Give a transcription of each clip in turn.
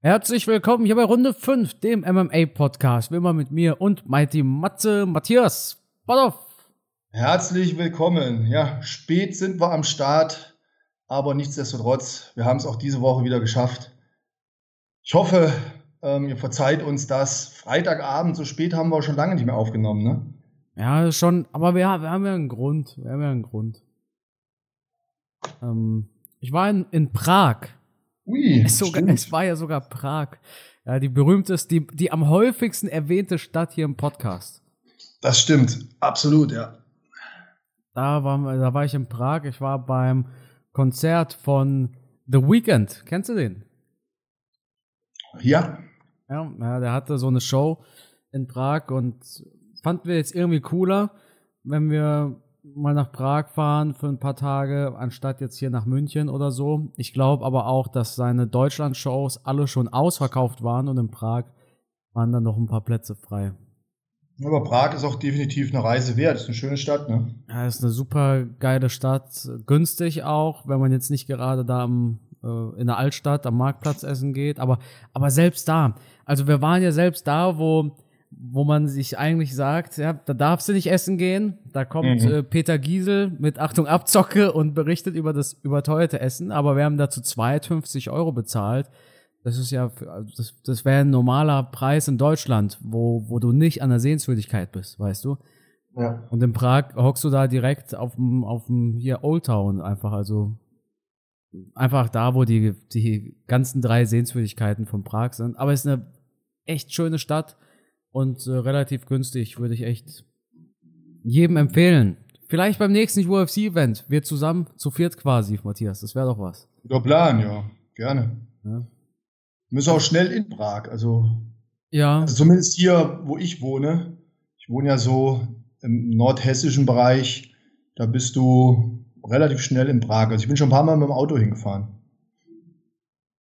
Herzlich willkommen hier bei Runde 5, dem MMA-Podcast. Wie immer mit mir und Mighty Matze Matthias Bodoff. Herzlich willkommen. Ja, spät sind wir am Start, aber nichtsdestotrotz, wir haben es auch diese Woche wieder geschafft. Ich hoffe, ähm, ihr verzeiht uns das. Freitagabend, so spät haben wir schon lange nicht mehr aufgenommen, ne? Ja, schon, aber wir, wir haben ja einen Grund. Wir haben ja einen Grund. Ähm, ich war in, in Prag Ui, es, sogar, es, war ja sogar Prag. Ja, die berühmteste, die, die am häufigsten erwähnte Stadt hier im Podcast. Das stimmt, absolut, ja. Da war, da war ich in Prag. Ich war beim Konzert von The Weeknd. Kennst du den? Ja. Ja, ja der hatte so eine Show in Prag und fanden wir jetzt irgendwie cooler, wenn wir mal nach Prag fahren für ein paar Tage, anstatt jetzt hier nach München oder so. Ich glaube aber auch, dass seine Deutschland-Shows alle schon ausverkauft waren und in Prag waren dann noch ein paar Plätze frei. Aber Prag ist auch definitiv eine Reise wert. Ist eine schöne Stadt, ne? Ja, ist eine super geile Stadt. Günstig auch, wenn man jetzt nicht gerade da am, äh, in der Altstadt am Marktplatz essen geht. Aber, aber selbst da. Also wir waren ja selbst da, wo wo man sich eigentlich sagt, ja, da darfst du nicht essen gehen. Da kommt mhm. äh, Peter Giesel mit Achtung Abzocke und berichtet über das überteuerte Essen, aber wir haben dazu 52 Euro bezahlt. Das ist ja, also das, das wäre ein normaler Preis in Deutschland, wo, wo du nicht an der Sehenswürdigkeit bist, weißt du? Ja. Und in Prag hockst du da direkt auf dem, auf dem hier Old Town einfach, also einfach da, wo die, die ganzen drei Sehenswürdigkeiten von Prag sind. Aber es ist eine echt schöne Stadt und äh, relativ günstig, würde ich echt jedem empfehlen. Vielleicht beim nächsten UFC-Event, wir zusammen zu viert quasi, Matthias, das wäre doch was. Guter Plan, ja, gerne. Ja. Müssen auch schnell in Prag, also, ja. Also zumindest hier, wo ich wohne. Ich wohne ja so im nordhessischen Bereich, da bist du relativ schnell in Prag. Also ich bin schon ein paar Mal mit dem Auto hingefahren.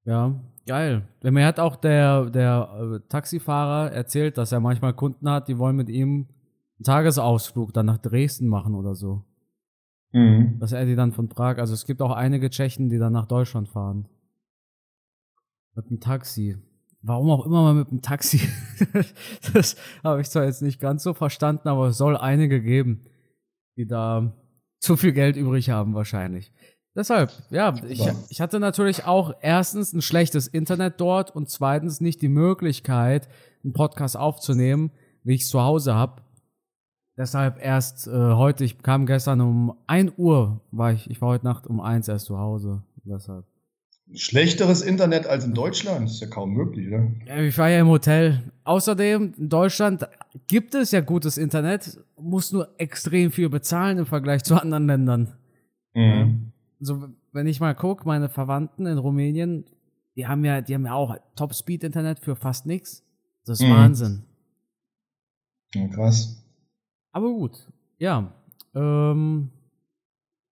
Ja, Geil. Mir hat auch der, der äh, Taxifahrer erzählt, dass er manchmal Kunden hat, die wollen mit ihm einen Tagesausflug dann nach Dresden machen oder so. Mhm. Dass er die dann von Prag, also es gibt auch einige Tschechen, die dann nach Deutschland fahren. Mit dem Taxi. Warum auch immer mal mit dem Taxi. das habe ich zwar jetzt nicht ganz so verstanden, aber es soll einige geben, die da zu viel Geld übrig haben wahrscheinlich. Deshalb, ja, ich, ich hatte natürlich auch erstens ein schlechtes Internet dort und zweitens nicht die Möglichkeit, einen Podcast aufzunehmen, wie ich es zu Hause habe. Deshalb erst äh, heute, ich kam gestern um 1 Uhr, war ich, ich war heute Nacht um 1 erst zu Hause. Deshalb. Schlechteres Internet als in Deutschland ist ja kaum möglich, oder? Ja, ich war ja im Hotel. Außerdem, in Deutschland gibt es ja gutes Internet, muss nur extrem viel bezahlen im Vergleich zu anderen Ländern. Mhm so, wenn ich mal gucke, meine Verwandten in Rumänien, die haben ja, die haben ja auch Top-Speed-Internet für fast nichts. Das ist mhm. Wahnsinn. Ja, krass. Aber gut, ja. Ähm,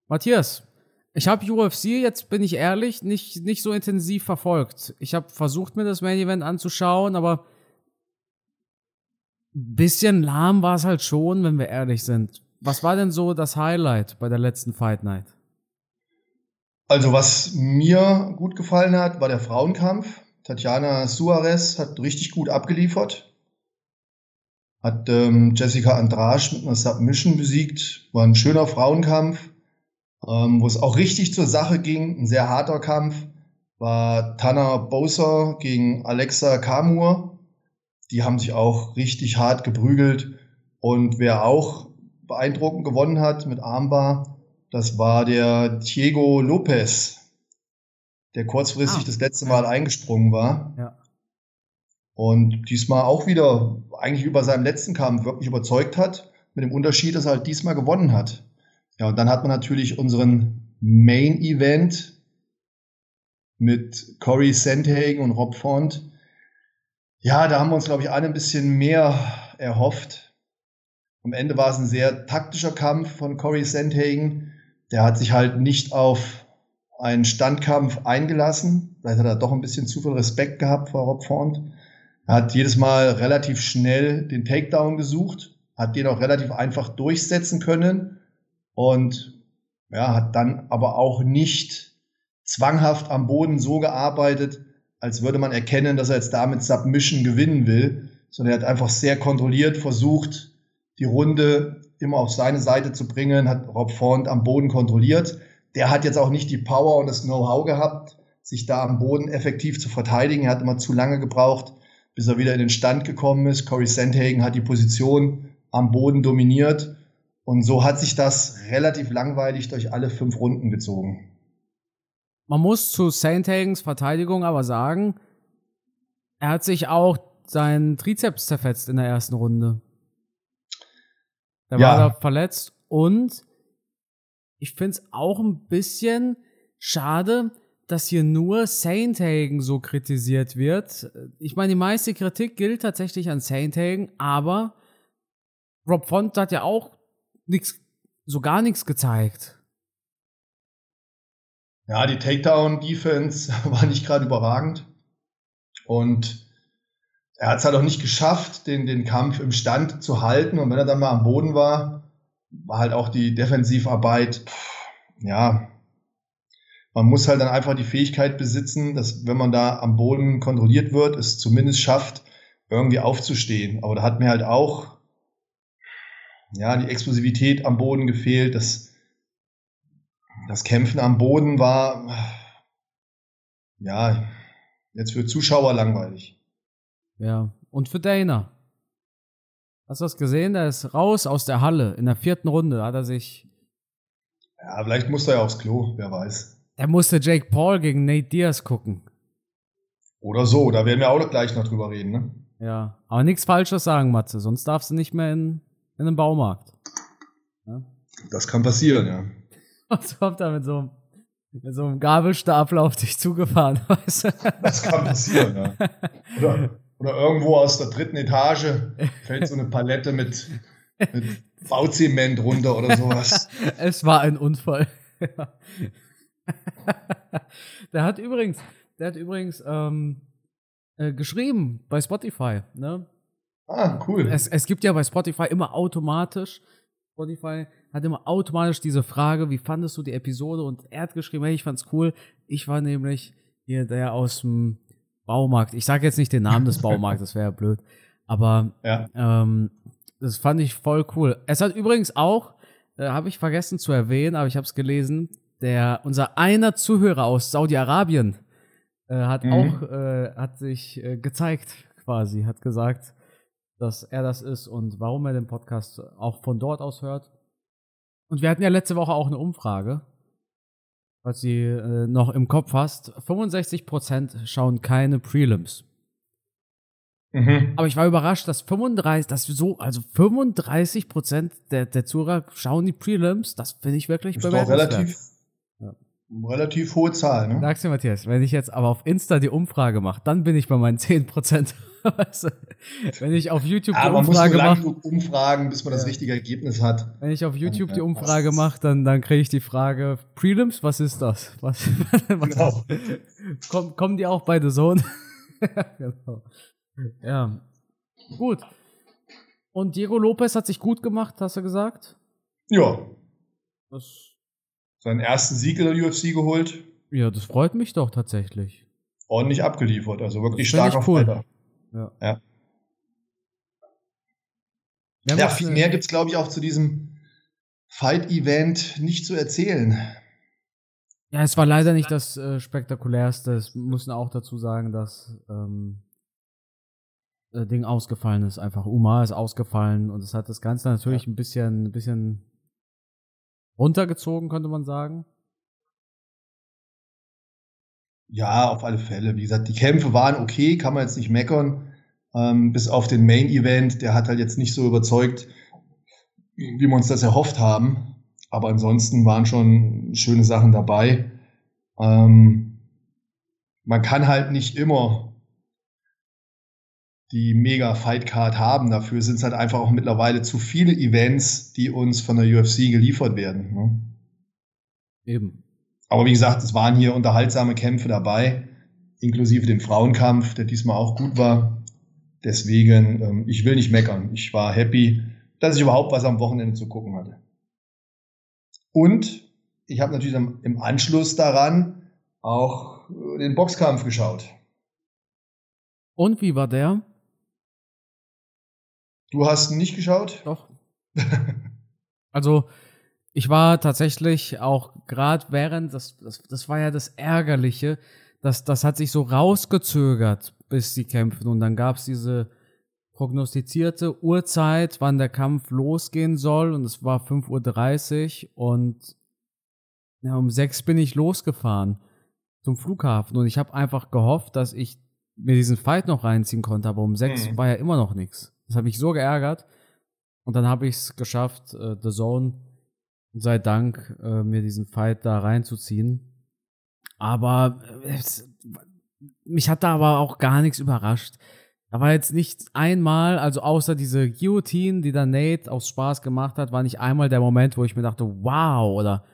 Matthias, ich habe UFC, jetzt bin ich ehrlich, nicht, nicht so intensiv verfolgt. Ich habe versucht, mir das Main Event anzuschauen, aber ein bisschen lahm war es halt schon, wenn wir ehrlich sind. Was war denn so das Highlight bei der letzten Fight Night? Also was mir gut gefallen hat, war der Frauenkampf. Tatjana Suarez hat richtig gut abgeliefert. Hat ähm, Jessica Andrasch mit einer Submission besiegt. War ein schöner Frauenkampf, ähm, wo es auch richtig zur Sache ging. Ein sehr harter Kampf. War Tanner Bowser gegen Alexa Kamur. Die haben sich auch richtig hart geprügelt. Und wer auch beeindruckend gewonnen hat mit Armbar, das war der Diego Lopez, der kurzfristig ah, das letzte Mal eingesprungen war. Ja. Und diesmal auch wieder eigentlich über seinem letzten Kampf wirklich überzeugt hat, mit dem Unterschied, dass er halt diesmal gewonnen hat. Ja, und dann hat man natürlich unseren Main Event mit Corey Sandhagen und Rob Font. Ja, da haben wir uns, glaube ich, alle ein bisschen mehr erhofft. Am Ende war es ein sehr taktischer Kampf von Corey Sandhagen, der hat sich halt nicht auf einen Standkampf eingelassen. Vielleicht hat er doch ein bisschen zu viel Respekt gehabt vor Rob Font. Er hat jedes Mal relativ schnell den Takedown gesucht, hat den auch relativ einfach durchsetzen können und ja, hat dann aber auch nicht zwanghaft am Boden so gearbeitet, als würde man erkennen, dass er jetzt damit Submission gewinnen will, sondern er hat einfach sehr kontrolliert versucht, die Runde immer auf seine Seite zu bringen, hat Rob Font am Boden kontrolliert. Der hat jetzt auch nicht die Power und das Know-how gehabt, sich da am Boden effektiv zu verteidigen. Er hat immer zu lange gebraucht, bis er wieder in den Stand gekommen ist. Corey Sandhagen hat die Position am Boden dominiert. Und so hat sich das relativ langweilig durch alle fünf Runden gezogen. Man muss zu Sandhagens Verteidigung aber sagen, er hat sich auch seinen Trizeps zerfetzt in der ersten Runde. Der ja. war da verletzt und ich finde es auch ein bisschen schade, dass hier nur Sainthagen so kritisiert wird. Ich meine, die meiste Kritik gilt tatsächlich an Sainthagen, aber Rob Font hat ja auch nix, so gar nichts gezeigt. Ja, die Takedown-Defense war nicht gerade überragend. Und er hat es halt auch nicht geschafft, den, den Kampf im Stand zu halten. Und wenn er dann mal am Boden war, war halt auch die Defensivarbeit, pff, ja, man muss halt dann einfach die Fähigkeit besitzen, dass wenn man da am Boden kontrolliert wird, es zumindest schafft, irgendwie aufzustehen. Aber da hat mir halt auch ja, die Explosivität am Boden gefehlt. Das, das Kämpfen am Boden war ja jetzt für Zuschauer langweilig. Ja, und für Dana. Hast du das gesehen? Der ist raus aus der Halle. In der vierten Runde hat er sich. Ja, vielleicht musste er ja aufs Klo, wer weiß. Er musste Jake Paul gegen Nate Diaz gucken. Oder so, da werden wir auch gleich noch drüber reden, ne? Ja, aber nichts Falsches sagen, Matze, sonst darfst du nicht mehr in, in den Baumarkt. Ja? Das kann passieren, ja. Was kommt da mit so einem, mit so einem Gabelstapel auf dich zugefahren, weißt du? Das kann passieren, ja. Oder, oder irgendwo aus der dritten Etage fällt so eine Palette mit, mit Bauzement runter oder sowas. es war ein Unfall. Der hat übrigens, der hat übrigens ähm, äh, geschrieben bei Spotify. Ne? Ah, cool. Es, es gibt ja bei Spotify immer automatisch, Spotify hat immer automatisch diese Frage, wie fandest du die Episode? Und er hat geschrieben, hey, ich fand's cool. Ich war nämlich hier der aus dem Baumarkt. Ich sage jetzt nicht den Namen des Baumarktes, das wäre ja blöd. Aber ja. ähm, das fand ich voll cool. Es hat übrigens auch, äh, habe ich vergessen zu erwähnen, aber ich habe es gelesen, der unser einer Zuhörer aus Saudi-Arabien äh, hat mhm. auch äh, hat sich äh, gezeigt quasi, hat gesagt, dass er das ist und warum er den Podcast auch von dort aus hört. Und wir hatten ja letzte Woche auch eine Umfrage, was sie äh, noch im Kopf hast. 65% schauen keine Prelims. Mhm. Aber ich war überrascht, dass 35, dass so, also 35 der, der Zuhörer schauen die Prelims. Das finde ich wirklich bemerkenswert. relativ Relativ hohe Zahl, ne? Sagst du, Matthias, wenn ich jetzt aber auf Insta die Umfrage mache, dann bin ich bei meinen 10%. wenn ich auf YouTube die Umfrage mache. Umfragen, bis man ja. das richtige Ergebnis hat. Wenn ich auf YouTube dann, die Umfrage mache, dann, dann kriege ich die Frage: Prelims, was ist das? Was, was genau. Komm, kommen die auch bei The Zone? genau. Ja. Gut. Und Diego Lopez hat sich gut gemacht, hast du gesagt? Ja. Das seinen ersten Sieg in der UFC geholt. Ja, das freut mich doch tatsächlich. Ordentlich abgeliefert, also wirklich starker cool. Fighter. Ja. ja. Ja, viel mehr gibt es, glaube ich, auch zu diesem Fight-Event nicht zu erzählen. Ja, es war leider nicht das äh, spektakulärste. Es müssen auch dazu sagen, dass ähm, äh, Ding ausgefallen ist. Einfach Umar ist ausgefallen und es hat das Ganze natürlich ja. ein bisschen, ein bisschen runtergezogen, könnte man sagen. Ja, auf alle Fälle. Wie gesagt, die Kämpfe waren okay, kann man jetzt nicht meckern. Ähm, bis auf den Main Event, der hat halt jetzt nicht so überzeugt, wie wir uns das erhofft haben. Aber ansonsten waren schon schöne Sachen dabei. Ähm, man kann halt nicht immer die mega Fight Card haben. Dafür sind es halt einfach auch mittlerweile zu viele Events, die uns von der UFC geliefert werden. Ne? Eben. Aber wie gesagt, es waren hier unterhaltsame Kämpfe dabei, inklusive den Frauenkampf, der diesmal auch gut war. Deswegen, ähm, ich will nicht meckern. Ich war happy, dass ich überhaupt was am Wochenende zu gucken hatte. Und ich habe natürlich im Anschluss daran auch äh, den Boxkampf geschaut. Und wie war der? Du hast nicht geschaut? Doch. also, ich war tatsächlich auch gerade während, das, das, das war ja das Ärgerliche, das, das hat sich so rausgezögert, bis sie kämpfen. Und dann gab es diese prognostizierte Uhrzeit, wann der Kampf losgehen soll. Und es war 5.30 Uhr. Und ja, um sechs bin ich losgefahren zum Flughafen. Und ich habe einfach gehofft, dass ich mir diesen Fight noch reinziehen konnte. Aber um sechs mhm. war ja immer noch nichts. Das hat mich so geärgert. Und dann habe ich es geschafft, äh, The Zone sei Dank, äh, mir diesen Fight da reinzuziehen. Aber äh, es, mich hat da aber auch gar nichts überrascht. Da war jetzt nicht einmal, also außer diese Guillotine, die da Nate aus Spaß gemacht hat, war nicht einmal der Moment, wo ich mir dachte, wow, oder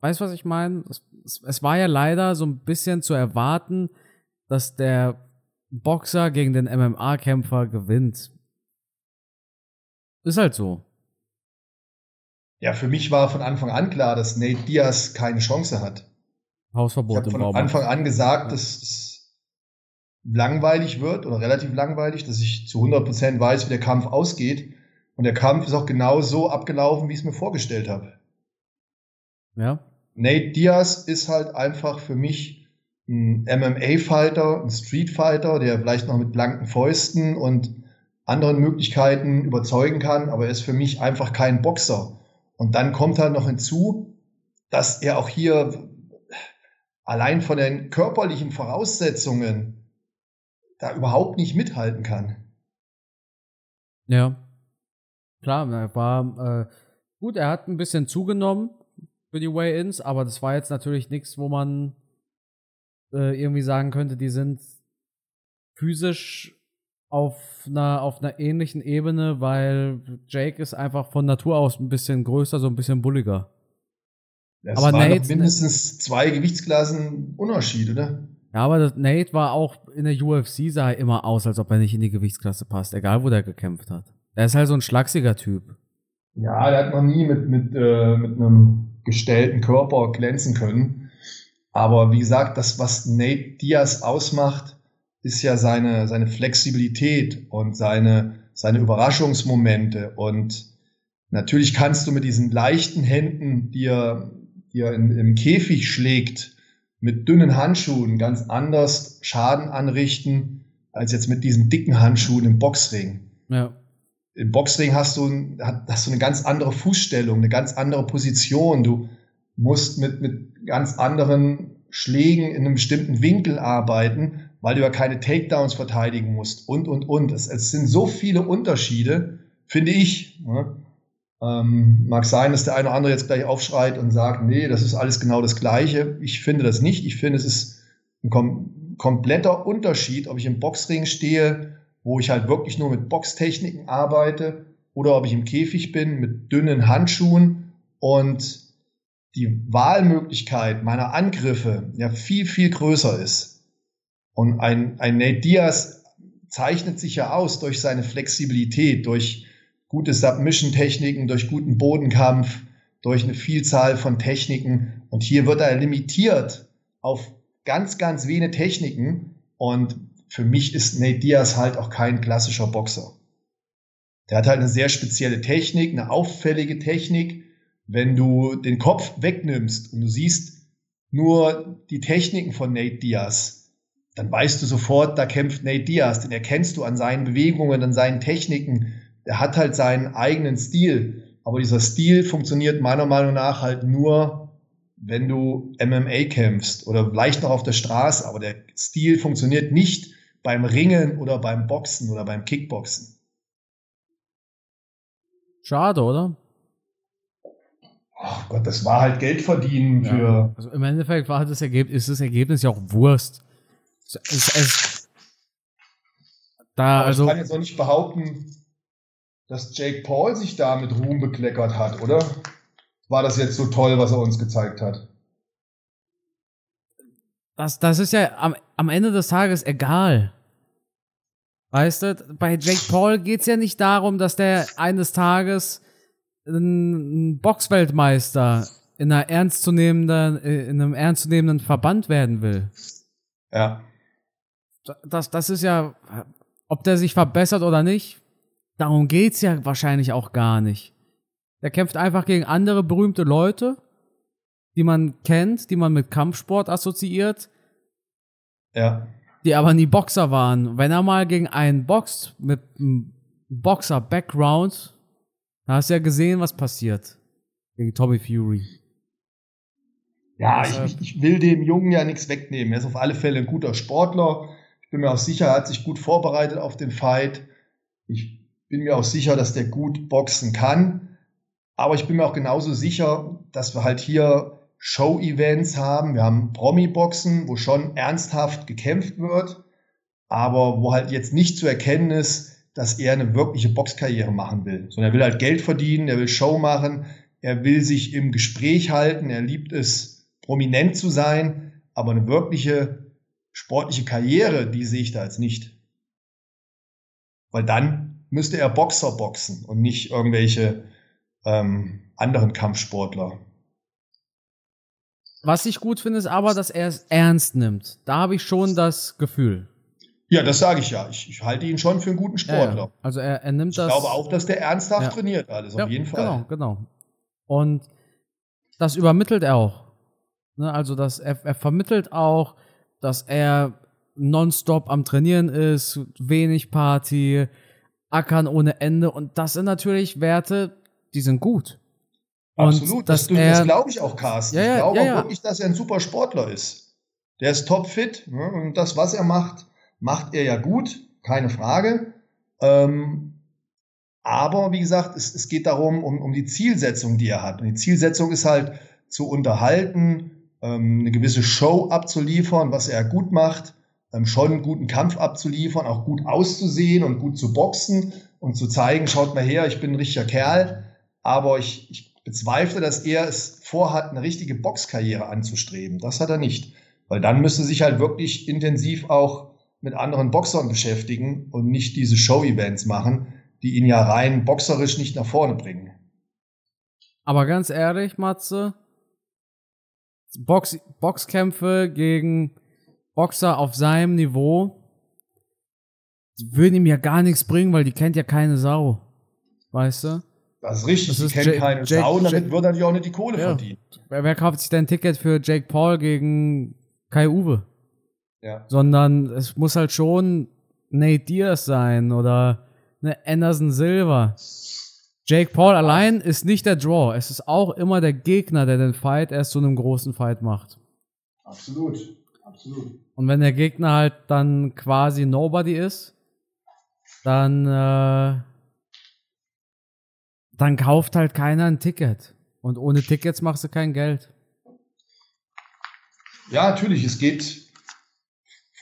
weißt du, was ich meine? Es, es, war ja leider so ein bisschen zu erwarten, dass der Boxer gegen den MMA-Kämpfer gewinnt. Ist halt so. Ja, für mich war von Anfang an klar, dass Nate Diaz keine Chance hat. Hausverbot ich habe von Anfang an gesagt, dass es langweilig wird oder relativ langweilig, dass ich zu 100% weiß, wie der Kampf ausgeht. Und der Kampf ist auch genau so abgelaufen, wie ich es mir vorgestellt habe. Ja. Nate Diaz ist halt einfach für mich ein MMA-Fighter, ein Street-Fighter, der vielleicht noch mit blanken Fäusten und anderen Möglichkeiten überzeugen kann, aber er ist für mich einfach kein Boxer. Und dann kommt halt noch hinzu, dass er auch hier allein von den körperlichen Voraussetzungen da überhaupt nicht mithalten kann. Ja. Klar, er war äh, gut, er hat ein bisschen zugenommen für die Way-Ins, aber das war jetzt natürlich nichts, wo man äh, irgendwie sagen könnte, die sind physisch auf einer, auf einer ähnlichen Ebene, weil Jake ist einfach von Natur aus ein bisschen größer, so ein bisschen bulliger. Das aber waren Nate, mindestens zwei Gewichtsklassen Unterschied, oder? Ja, aber Nate war auch in der UFC sah er immer aus, als ob er nicht in die Gewichtsklasse passt, egal wo der gekämpft hat. Er ist halt so ein schlachsiger Typ. Ja, der hat noch nie mit, mit, äh, mit einem gestellten Körper glänzen können. Aber wie gesagt, das, was Nate Diaz ausmacht, ist ja seine, seine Flexibilität und seine, seine Überraschungsmomente. Und natürlich kannst du mit diesen leichten Händen, die er, die er in, im Käfig schlägt, mit dünnen Handschuhen ganz anders Schaden anrichten, als jetzt mit diesen dicken Handschuhen im Boxring. Ja. Im Boxring hast du, hast du eine ganz andere Fußstellung, eine ganz andere Position. Du musst mit, mit ganz anderen Schlägen in einem bestimmten Winkel arbeiten weil du ja keine Takedowns verteidigen musst und, und, und. Es, es sind so viele Unterschiede, finde ich. Ne? Ähm, mag sein, dass der eine oder andere jetzt gleich aufschreit und sagt, nee, das ist alles genau das Gleiche. Ich finde das nicht. Ich finde, es ist ein kom kompletter Unterschied, ob ich im Boxring stehe, wo ich halt wirklich nur mit Boxtechniken arbeite, oder ob ich im Käfig bin mit dünnen Handschuhen und die Wahlmöglichkeit meiner Angriffe ja viel, viel größer ist. Und ein, ein Nate Diaz zeichnet sich ja aus durch seine Flexibilität, durch gute Submission-Techniken, durch guten Bodenkampf, durch eine Vielzahl von Techniken. Und hier wird er limitiert auf ganz, ganz wenige Techniken. Und für mich ist Nate Diaz halt auch kein klassischer Boxer. Der hat halt eine sehr spezielle Technik, eine auffällige Technik. Wenn du den Kopf wegnimmst und du siehst nur die Techniken von Nate Diaz, dann weißt du sofort, da kämpft Nate Diaz, den erkennst du an seinen Bewegungen, an seinen Techniken. Der hat halt seinen eigenen Stil. Aber dieser Stil funktioniert meiner Meinung nach halt nur, wenn du MMA kämpfst oder vielleicht noch auf der Straße. Aber der Stil funktioniert nicht beim Ringen oder beim Boxen oder beim Kickboxen. Schade, oder? Ach Gott, das war halt Geld verdienen ja. für. Also im Endeffekt war das Ergebnis, ist das Ergebnis ja auch Wurst. Es, es, da, Aber also, ich kann jetzt auch nicht behaupten, dass Jake Paul sich da mit Ruhm bekleckert hat, oder? War das jetzt so toll, was er uns gezeigt hat? Das, das ist ja am, am Ende des Tages egal. Weißt du, bei Jake Paul geht es ja nicht darum, dass der eines Tages ein Boxweltmeister in einer ernstzunehmenden, in einem ernstzunehmenden Verband werden will. Ja. das, das ist ja, ob der sich verbessert oder nicht, darum geht's ja wahrscheinlich auch gar nicht. Der kämpft einfach gegen andere berühmte Leute, die man kennt, die man mit Kampfsport assoziiert. Ja. Die aber nie Boxer waren. Wenn er mal gegen einen boxt mit einem Boxer-Background, da hast du ja gesehen, was passiert. Gegen Tommy Fury. Ja, ich, ich, ich will dem Jungen ja nichts wegnehmen. Er ist auf alle Fälle ein guter Sportler. Ich bin mir auch sicher, er hat sich gut vorbereitet auf den Fight. Ich bin mir auch sicher, dass der gut boxen kann. Aber ich bin mir auch genauso sicher, dass wir halt hier Show-Events haben. Wir haben Promi-Boxen, wo schon ernsthaft gekämpft wird, aber wo halt jetzt nicht zu erkennen ist, dass er eine wirkliche Boxkarriere machen will, sondern er will halt Geld verdienen, er will Show machen, er will sich im Gespräch halten, er liebt es, prominent zu sein, aber eine wirkliche sportliche Karriere, die sehe ich da jetzt nicht. Weil dann müsste er Boxer boxen und nicht irgendwelche ähm, anderen Kampfsportler. Was ich gut finde, ist aber, dass er es ernst nimmt. Da habe ich schon das Gefühl. Ja, das sage ich ja. Ich, ich, halte ihn schon für einen guten Sportler. Ja, also er, er nimmt ich das. Ich glaube auch, dass der ernsthaft ja. trainiert alles, auf jeden Fall. Genau, genau. Und das übermittelt er auch. Ne, also dass er, er vermittelt auch, dass er nonstop am Trainieren ist, wenig Party, ackern ohne Ende. Und das sind natürlich Werte, die sind gut. Absolut, das, das glaube ich auch, Carsten. Ja, ja, ich glaube ja, auch wirklich, dass er ein super Sportler ist. Der ist topfit ne? und das, was er macht, macht er ja gut, keine Frage. Ähm, aber wie gesagt, es, es geht darum, um, um die Zielsetzung, die er hat. Und die Zielsetzung ist halt zu unterhalten, ähm, eine gewisse Show abzuliefern, was er gut macht, ähm, schon einen guten Kampf abzuliefern, auch gut auszusehen und gut zu boxen und zu zeigen, schaut mal her, ich bin ein richtiger Kerl. Aber ich, ich bezweifle, dass er es vorhat, eine richtige Boxkarriere anzustreben. Das hat er nicht. Weil dann müsste sich halt wirklich intensiv auch mit anderen Boxern beschäftigen und nicht diese Show-Events machen, die ihn ja rein boxerisch nicht nach vorne bringen. Aber ganz ehrlich, Matze, Box, Boxkämpfe gegen Boxer auf seinem Niveau würden ihm ja gar nichts bringen, weil die kennt ja keine Sau. Weißt du? Das ist richtig, das die kennt keine Jake, Sau damit Jake, wird natürlich auch nicht die Kohle ja. verdienen. Wer, wer kauft sich denn ein Ticket für Jake Paul gegen Kai Uwe? Ja. Sondern es muss halt schon Nate Diaz sein oder eine Anderson Silver. Jake Paul allein ist nicht der Draw. Es ist auch immer der Gegner, der den Fight erst zu einem großen Fight macht. Absolut. Absolut. Und wenn der Gegner halt dann quasi Nobody ist, dann äh, dann kauft halt keiner ein Ticket. Und ohne Tickets machst du kein Geld. Ja, natürlich. Es geht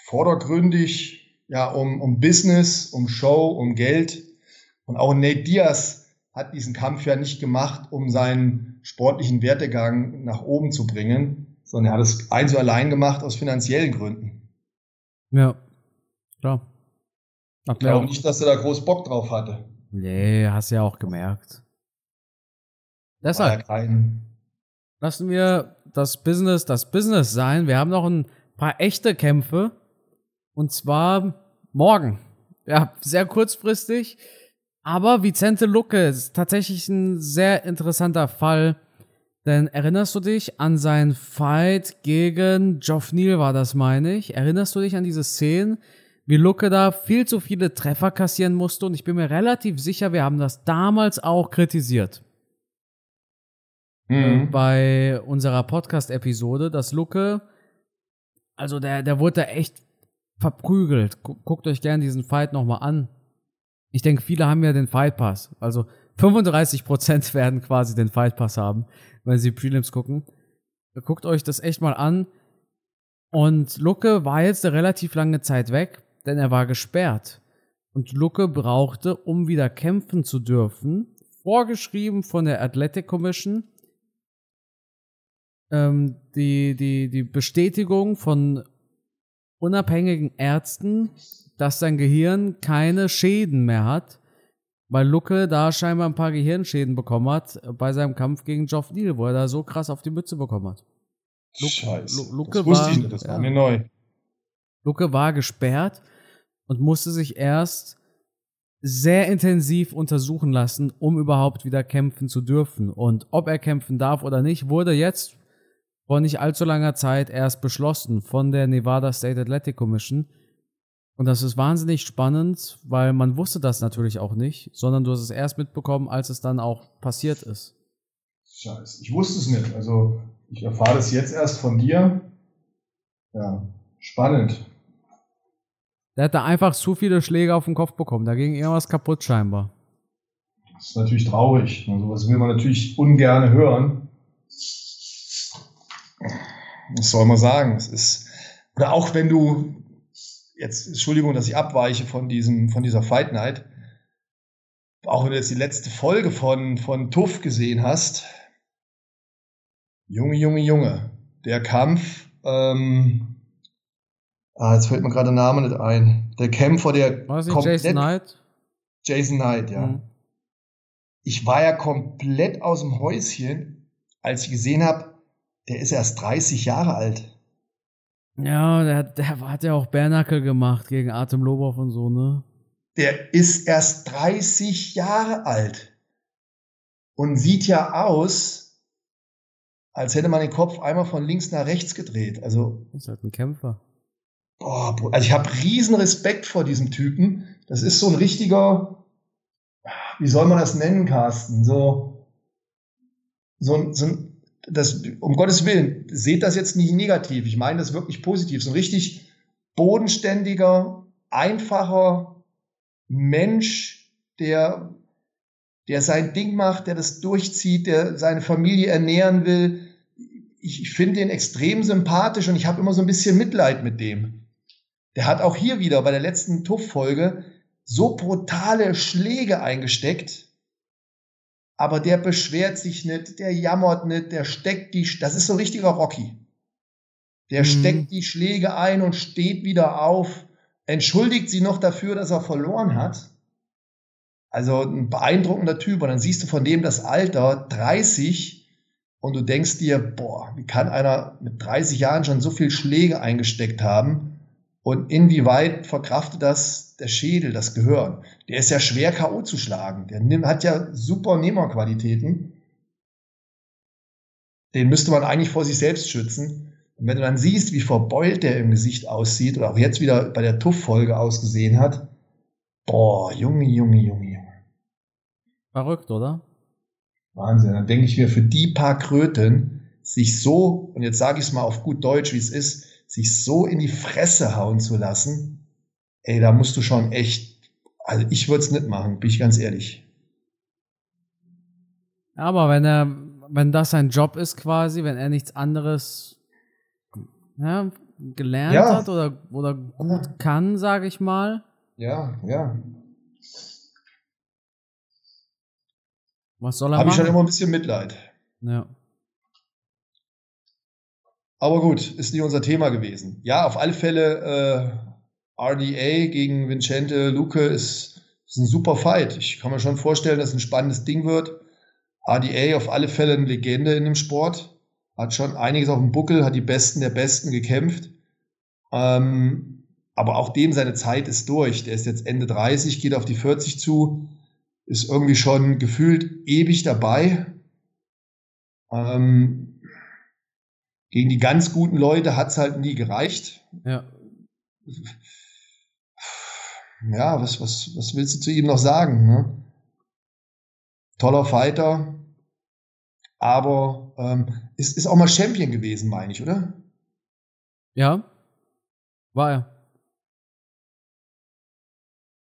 vordergründig ja um, um Business, um Show, um Geld. Und auch Nate Diaz hat diesen Kampf ja nicht gemacht, um seinen sportlichen Wertegang nach oben zu bringen, sondern er hat es eins so allein gemacht aus finanziellen Gründen. Ja, klar. Ich glaube nicht, dass er da groß Bock drauf hatte. Nee, hast ja auch gemerkt. Deshalb lassen wir das Business das Business sein. Wir haben noch ein paar echte Kämpfe. Und zwar morgen. Ja, sehr kurzfristig. Aber Vicente Lucke ist tatsächlich ein sehr interessanter Fall. Denn erinnerst du dich an seinen Fight gegen Geoff Neal war das, meine ich? Erinnerst du dich an diese Szenen, wie Lucke da viel zu viele Treffer kassieren musste? Und ich bin mir relativ sicher, wir haben das damals auch kritisiert mhm. bei unserer Podcast-Episode, dass Lucke, also der, der wurde da echt verprügelt. Guckt euch gerne diesen Fight nochmal an. Ich denke, viele haben ja den Fight Pass. Also 35% werden quasi den Fight Pass haben, wenn sie Prelims gucken. Guckt euch das echt mal an. Und Lucke war jetzt eine relativ lange Zeit weg, denn er war gesperrt. Und Lucke brauchte, um wieder kämpfen zu dürfen, vorgeschrieben von der Athletic Commission, ähm, die, die, die Bestätigung von unabhängigen Ärzten, dass sein Gehirn keine Schäden mehr hat, weil Lucke da scheinbar ein paar Gehirnschäden bekommen hat bei seinem Kampf gegen Geoff Neal, wo er da so krass auf die Mütze bekommen hat. Luke, Scheiße. Luke das wusste war, ich nicht, das war ja. mir neu. Luke war gesperrt und musste sich erst sehr intensiv untersuchen lassen, um überhaupt wieder kämpfen zu dürfen. Und ob er kämpfen darf oder nicht, wurde jetzt vor nicht allzu langer Zeit erst beschlossen von der Nevada State Athletic Commission. Und das ist wahnsinnig spannend, weil man wusste das natürlich auch nicht, sondern du hast es erst mitbekommen, als es dann auch passiert ist. Scheiße, ich wusste es nicht. Also ich erfahre es jetzt erst von dir. Ja, spannend. Der hat da einfach zu viele Schläge auf den Kopf bekommen. Da ging irgendwas kaputt scheinbar. Das ist natürlich traurig. Und sowas will man natürlich ungern hören. Was soll man sagen? Es ist, oder auch wenn du, jetzt, Entschuldigung, dass ich abweiche von diesem, von dieser Fight Night. Auch wenn du jetzt die letzte Folge von, von Tuff gesehen hast. Junge, Junge, Junge. Der Kampf, ähm, Ah, jetzt fällt mir gerade der Name nicht ein. Der Kämpfer, der. War nicht Jason Knight? Jason Knight, ja. Mhm. Ich war ja komplett aus dem Häuschen, als ich gesehen habe, der ist erst 30 Jahre alt. Ja, der, der hat ja auch Bärnackel gemacht gegen Artem Lobov und so, ne? Der ist erst 30 Jahre alt. Und sieht ja aus, als hätte man den Kopf einmal von links nach rechts gedreht. Also. Ist halt ein Kämpfer. Boah, also ich habe riesen Respekt vor diesem Typen. Das ist so ein richtiger, wie soll man das nennen, Carsten? So, so, so das, um Gottes Willen, seht das jetzt nicht negativ. Ich meine das wirklich positiv. So ein richtig bodenständiger, einfacher Mensch, der, der sein Ding macht, der das durchzieht, der seine Familie ernähren will. Ich, ich finde ihn extrem sympathisch und ich habe immer so ein bisschen Mitleid mit dem. Der hat auch hier wieder bei der letzten Tuff-Folge so brutale Schläge eingesteckt, aber der beschwert sich nicht, der jammert nicht, der steckt die, das ist so ein richtiger Rocky. Der mhm. steckt die Schläge ein und steht wieder auf, entschuldigt sie noch dafür, dass er verloren hat. Also ein beeindruckender Typ. Und dann siehst du von dem das Alter 30 und du denkst dir, boah, wie kann einer mit 30 Jahren schon so viel Schläge eingesteckt haben? Und inwieweit verkraftet das der Schädel, das Gehirn? Der ist ja schwer K.O. zu schlagen. Der hat ja super Nehmerqualitäten. Den müsste man eigentlich vor sich selbst schützen. Und wenn du dann siehst, wie verbeult der im Gesicht aussieht oder auch jetzt wieder bei der Tuff-Folge ausgesehen hat, boah, Junge, Junge, Junge, Junge. Verrückt, oder? Wahnsinn. Dann denke ich mir, für die paar Kröten sich so, und jetzt sage ich es mal auf gut Deutsch, wie es ist, sich so in die Fresse hauen zu lassen, ey, da musst du schon echt, also ich würde es nicht machen, bin ich ganz ehrlich. Aber wenn er, wenn das sein Job ist quasi, wenn er nichts anderes ja, gelernt ja. hat oder, oder gut kann, sage ich mal. Ja, ja. Was soll er Hab machen? Habe ich schon immer ein bisschen Mitleid. Ja. Aber gut, ist nicht unser Thema gewesen. Ja, auf alle Fälle äh, RDA gegen Vincente Luque ist, ist ein super Fight. Ich kann mir schon vorstellen, dass es ein spannendes Ding wird. RDA auf alle Fälle eine Legende in dem Sport. Hat schon einiges auf dem Buckel, hat die Besten der Besten gekämpft. Ähm, aber auch dem seine Zeit ist durch. Der ist jetzt Ende 30, geht auf die 40 zu, ist irgendwie schon gefühlt ewig dabei. Ähm, gegen die ganz guten Leute hat es halt nie gereicht. Ja. Ja, was, was, was willst du zu ihm noch sagen? Ne? Toller Fighter, aber ähm, ist, ist auch mal Champion gewesen, meine ich, oder? Ja, war er.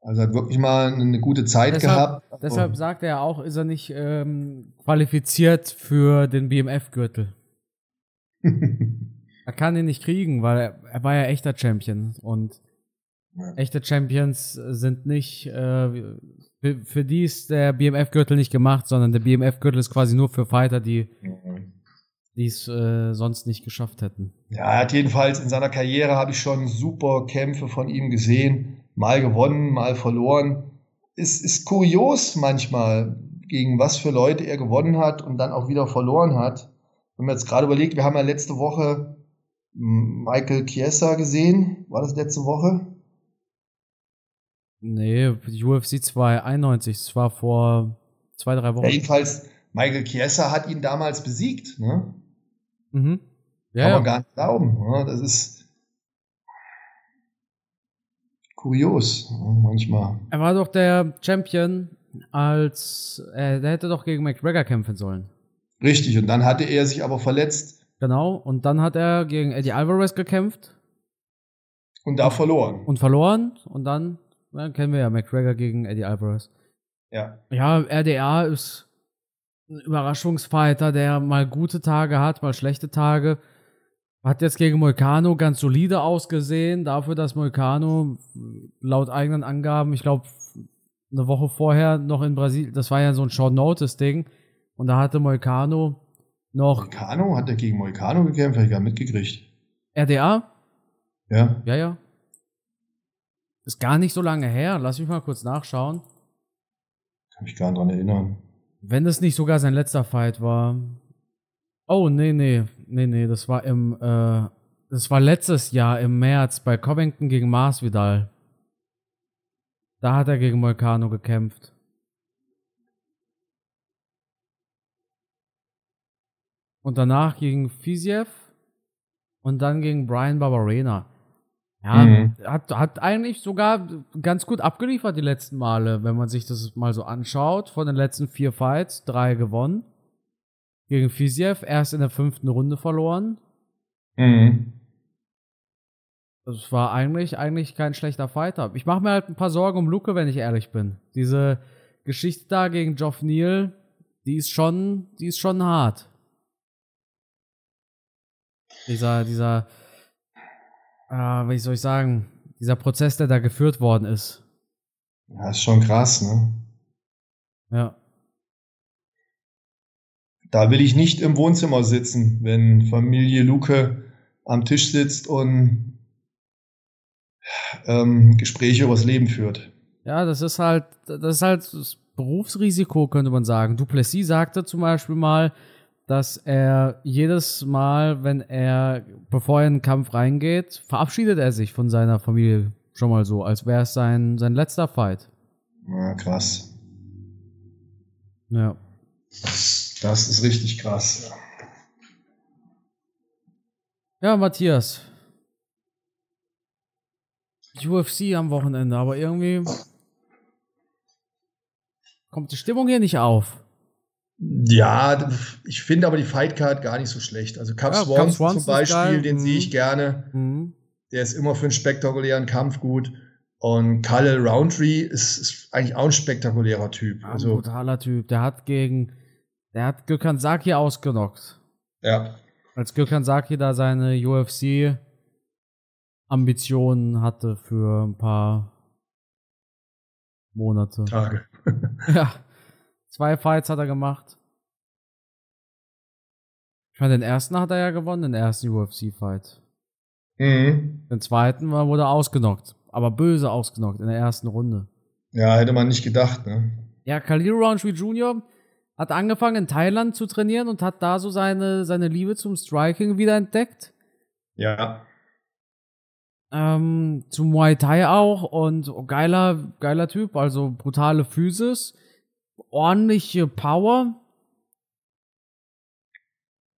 Also hat wirklich mal eine gute Zeit deshalb, gehabt. Deshalb sagt er auch, ist er nicht ähm, qualifiziert für den BMF-Gürtel er kann ihn nicht kriegen, weil er, er war ja echter Champion und ja. echte Champions sind nicht, äh, für, für, die ist der BMF-Gürtel nicht gemacht, sondern der BMF-Gürtel ist quasi nur für Fighter, die mhm. es äh, sonst nicht geschafft hätten. Ja, er hat jedenfalls in seiner Karriere habe ich schon super Kämpfe von ihm gesehen, mal gewonnen, mal verloren. Es ist kurios manchmal, gegen was für Leute er gewonnen hat und dann auch wieder verloren hat wenn man jetzt gerade überlegt, wir haben ja letzte Woche Michael Chiesa gesehen. War das letzte Woche? Nee, UFC 291. Das war vor zwei, drei Wochen. Ja, jedenfalls, Michael Chiesa hat ihn damals besiegt. Ne? Mhm. Ja, Kann ja. man gar nicht glauben. Ne? Das ist kurios ne? manchmal. Er war doch der Champion, als äh, der hätte doch gegen McGregor kämpfen sollen. Richtig. Und dann hatte er sich aber verletzt Genau. Und dann hat er gegen Eddie Alvarez gekämpft und da verloren. und verloren. Und dann, dann kennen wir ja McGregor gegen Eddie Alvarez. Ja. Ja, RDA ist ein Überraschungsfighter, der mal gute Tage hat, mal schlechte Tage. Hat jetzt gegen Moicano ganz solide ausgesehen, dafür, dass Moicano laut eigenen Angaben, ich glaube, eine Woche vorher noch in Brasilien, das war ja so ein Short Notice Ding, und da hatte Moicano noch Moicano? Hat er gegen Moicano gekämpft? Habe ich gar mitgekriegt. RDA, Ja. ja, ja. Ist gar nicht so lange her, lass mich mal kurz nachschauen. Kann mich gar nicht dran erinnern. Wenn es nicht sogar sein letzter Fight war. Oh, nee, nee, nee, nee, das war im, äh, das war letztes Jahr im März bei Covington gegen Masvidal. Da hat er gegen Moicano gekämpft. Und danach gegen Fiziev und dann gegen Brian Barberena. Ja, Mhm. hat, hat eigentlich sogar ganz gut abgeliefert die letzten Male, wenn man sich das mal so anschaut. Von den letzten vier Fights, drei gewonnen. Gegen Fiziev erst in der fünften Runde verloren. Mhm. Das war eigentlich, eigentlich kein schlechter Fighter. Ich mache mir halt ein paar Sorgen um Luke, wenn ich ehrlich bin. Diese Geschichte da gegen Geoff Neal, die ist schon, die ist schon hart. Dieser, dieser, äh, wie soll ich sagen, dieser Prozess, der da geführt worden ist. Ja, ist schon krass, ne? Ja. Da will ich nicht im Wohnzimmer sitzen, wenn Familie Luke am Tisch sitzt und ähm, Gespräche übers Leben führt. Ja, das ist halt, das ist halt das Berufsrisiko, könnte man sagen. Duplessis sagte zum Beispiel mal, dass er jedes Mal, wenn er, bevor er in den Kampf reingeht, verabschiedet er sich von seiner Familie schon mal so, als wäre es sein, sein letzter Fight. Ja, krass. Ja. Das ist richtig krass. Ja, Matthias. UFC am Wochenende, aber irgendwie kommt die Stimmung hier nicht auf. Ja, ich finde aber die Fightcard gar nicht so schlecht. Also Cub Ja, Swanson zum. Beispiel, den Mhm. sehe ich gerne. Mhm. Der ist immer für einen spektakulären Kampf gut. Und Khalil Roundtree ist, ist eigentlich auch ein spektakulärer Typ. Ja, ein Also, brutaler Typ. Der hat gegen, der hat Gökhan Saki ausgenockt. ja. Als Gökhan Saki da seine UFC-Ambitionen hatte für ein paar Monate. Tage. Ja. Zwei Fights hat er gemacht. Ich meine, den ersten hat er ja gewonnen, den ersten UFC-Fight. Mhm. Den zweiten wurde er ausgenockt. Aber böse ausgenockt in der ersten Runde. Ja, hätte man nicht gedacht, ne? Ja, Khalil Roundtree Jr. hat angefangen in Thailand zu trainieren und hat da so seine, seine Liebe zum Striking wieder entdeckt. Ja. Ähm, zum Muay Thai auch und oh, geiler, geiler Typ, also brutale Physis, ordentliche Power.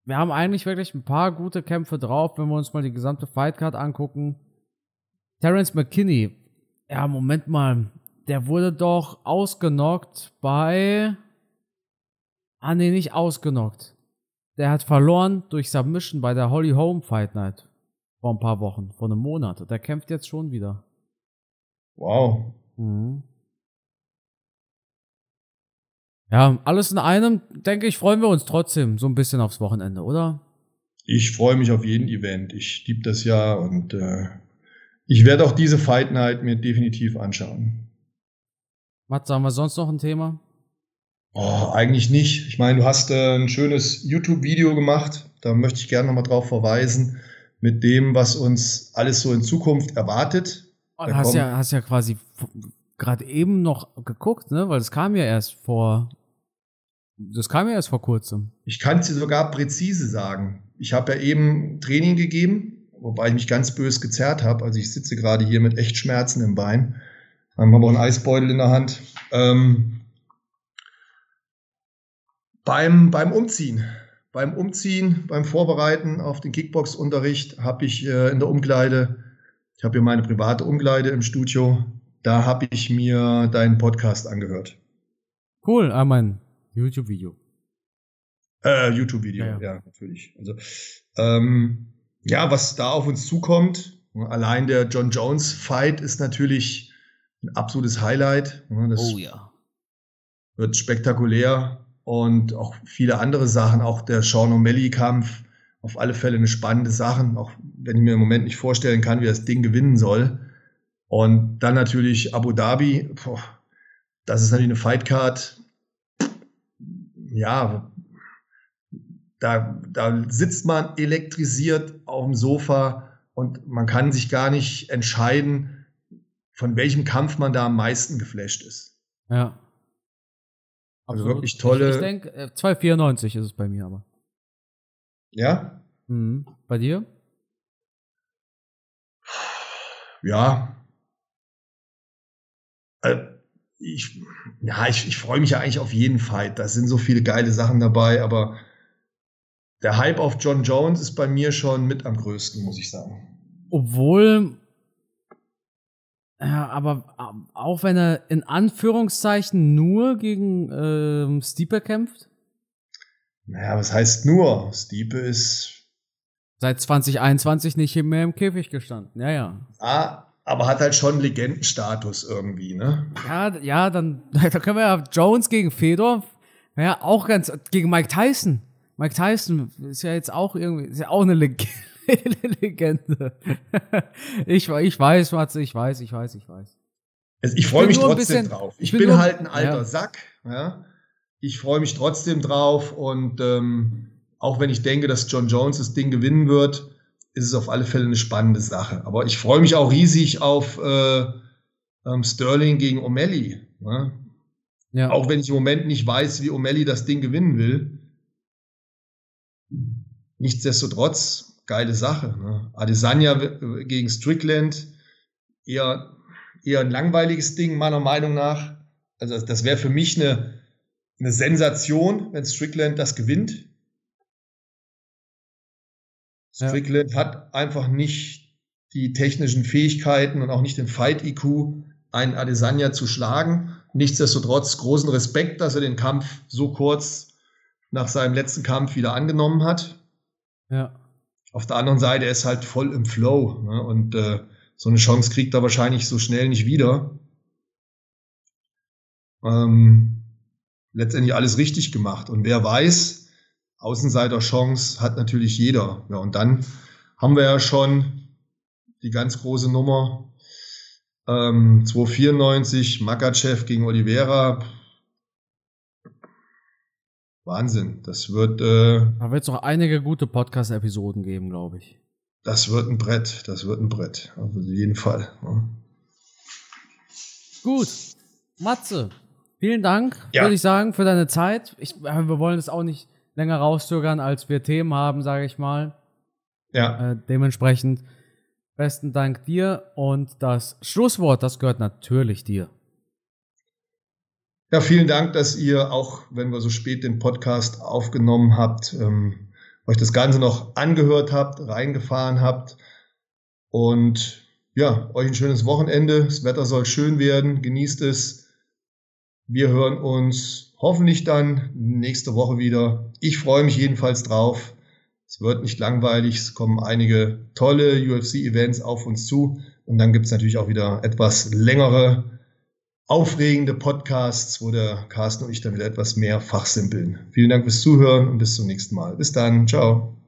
Wir haben eigentlich wirklich ein paar gute Kämpfe drauf, wenn wir uns mal die gesamte Fightcard angucken. Terence McKinney, ja, Moment mal, der wurde doch ausgenockt bei. Ah, nee, nicht ausgenockt. Der hat verloren durch Submission bei der Holly Holm Fight Night. Vor ein paar Wochen, vor einem Monat. Der kämpft jetzt schon wieder. Wow. Mhm. Ja, alles in einem, denke ich, freuen wir uns trotzdem so ein bisschen aufs Wochenende, oder? Ich freue mich auf jeden Event. Ich liebe das ja und äh, ich werde auch diese Fight Night mir definitiv anschauen. Matze, haben wir sonst noch ein Thema? Oh, eigentlich nicht. Ich meine, du hast äh, ein schönes YouTube-Video gemacht. Da möchte ich gerne nochmal drauf verweisen, mit dem, was uns alles so in Zukunft erwartet. Oh, Da du hast ja, hast ja quasi gerade eben noch geguckt, ne? Weil es kam ja erst vor. Das kam ja erst vor kurzem. Ich kann es dir sogar präzise sagen. Ich habe ja eben Training gegeben wobei ich mich ganz bös gezerrt habe. Also ich sitze gerade hier mit echt Schmerzen im Bein. Ähm, habe auch einen Eisbeutel in der Hand. Ähm, beim, beim Umziehen, beim Umziehen, beim Vorbereiten auf den Kickbox-Unterricht habe ich äh, in der Umkleide, ich habe hier meine private Umkleide im Studio, da habe ich mir deinen Podcast angehört. Cool, mein YouTube-Video. Äh, YouTube-Video, ja, ja. ja, natürlich. Also, ähm, ja, was da auf uns zukommt, allein der John Jones Fight ist natürlich ein absolutes Highlight. Das oh ja. Wird spektakulär und auch viele andere Sachen, auch der Sean O'Malley-Kampf, auf alle Fälle eine spannende Sache, auch wenn ich mir im Moment nicht vorstellen kann, wie das Ding gewinnen soll. Und dann natürlich Abu Dhabi, boah, das ist natürlich eine Fightcard. Ja, da, da sitzt man elektrisiert auf dem Sofa und man kann sich gar nicht entscheiden, von welchem Kampf man da am meisten geflasht ist. Ja. Also wirklich tolle. Ich, ich denke, 2,94 ist es bei mir aber. Ja? Mhm. Bei dir? Ja. Also, ich, ja, ich, ich freue mich ja eigentlich auf jeden Fight. Da sind so viele geile Sachen dabei, aber der Hype auf John Jones ist bei mir schon mit am größten, muss ich sagen. Obwohl, ja, aber ähm, auch wenn er in Anführungszeichen nur gegen ähm, Stiepe kämpft? Naja, was heißt nur? Stiepe ist seit 2021 nicht mehr im Käfig gestanden. Ja, ja. Ah, aber hat halt schon Legendenstatus irgendwie, ne? Ja, ja, dann da können wir ja Jones gegen Fedor, ja auch ganz gegen Mike Tyson. Mike Tyson ist ja jetzt auch irgendwie, ist ja auch eine Legende. Legende. ich, ich weiß, Matze, ich weiß, ich weiß, ich weiß. Also ich freue mich trotzdem bisschen, drauf. Ich, ich bin, bin halt ein alter ja. Sack. Ja? Ich freue mich trotzdem drauf und ähm, auch wenn ich denke, dass John Jones das Ding gewinnen wird, ist es auf alle Fälle eine spannende Sache. Aber ich freue mich auch riesig auf äh, ähm, Sterling gegen O'Malley. Ja? Ja. Auch wenn ich im Moment nicht weiß, wie O'Malley das Ding gewinnen will. Nichtsdestotrotz, geile Sache. Ne? Adesanya gegen Strickland, eher, eher ein langweiliges Ding, meiner Meinung nach. Also das wäre für mich eine, eine Sensation, wenn Strickland das gewinnt. Strickland ja. hat einfach nicht die technischen Fähigkeiten und auch nicht den Fight-IQ, einen Adesanya zu schlagen. Nichtsdestotrotz großen Respekt, dass er den Kampf so kurz nach seinem letzten Kampf wieder angenommen hat. Ja. Auf der anderen Seite, er ist halt voll im Flow. Ne? Und äh, so eine Chance kriegt er wahrscheinlich so schnell nicht wieder. Ähm, letztendlich alles richtig gemacht. Und wer weiß, Außenseiter-Chance hat natürlich jeder. Ja, und dann haben wir ja schon die ganz große Nummer. Ähm, 294, Makachev gegen Oliveira. Wahnsinn. Das wird. Äh, da wird es noch einige gute Podcast-Episoden geben, glaube ich. Das wird ein Brett. Das wird ein Brett. Auf jeden Fall. Ja. Gut. Matze, vielen Dank, ja. würde ich sagen, für deine Zeit. Ich, äh, wir wollen es auch nicht länger rauszögern, als wir Themen haben, sage ich mal. Ja. Äh, dementsprechend besten Dank dir und das Schlusswort, das gehört natürlich dir. Ja, vielen Dank, dass ihr auch, wenn wir so spät den Podcast aufgenommen habt, ähm, euch das Ganze noch angehört habt, reingefahren habt. Und ja, euch ein schönes Wochenende. Das Wetter soll schön werden. Genießt es. Wir hören uns hoffentlich dann nächste Woche wieder. Ich freue mich jedenfalls drauf. Es wird nicht langweilig. Es kommen einige tolle UFC-Events auf uns zu. Und dann gibt es natürlich auch wieder etwas längere aufregende Podcasts, wo der Carsten und ich dann wieder etwas mehr fachsimpeln. Vielen Dank fürs Zuhören und bis zum nächsten Mal. Bis dann. Ciao.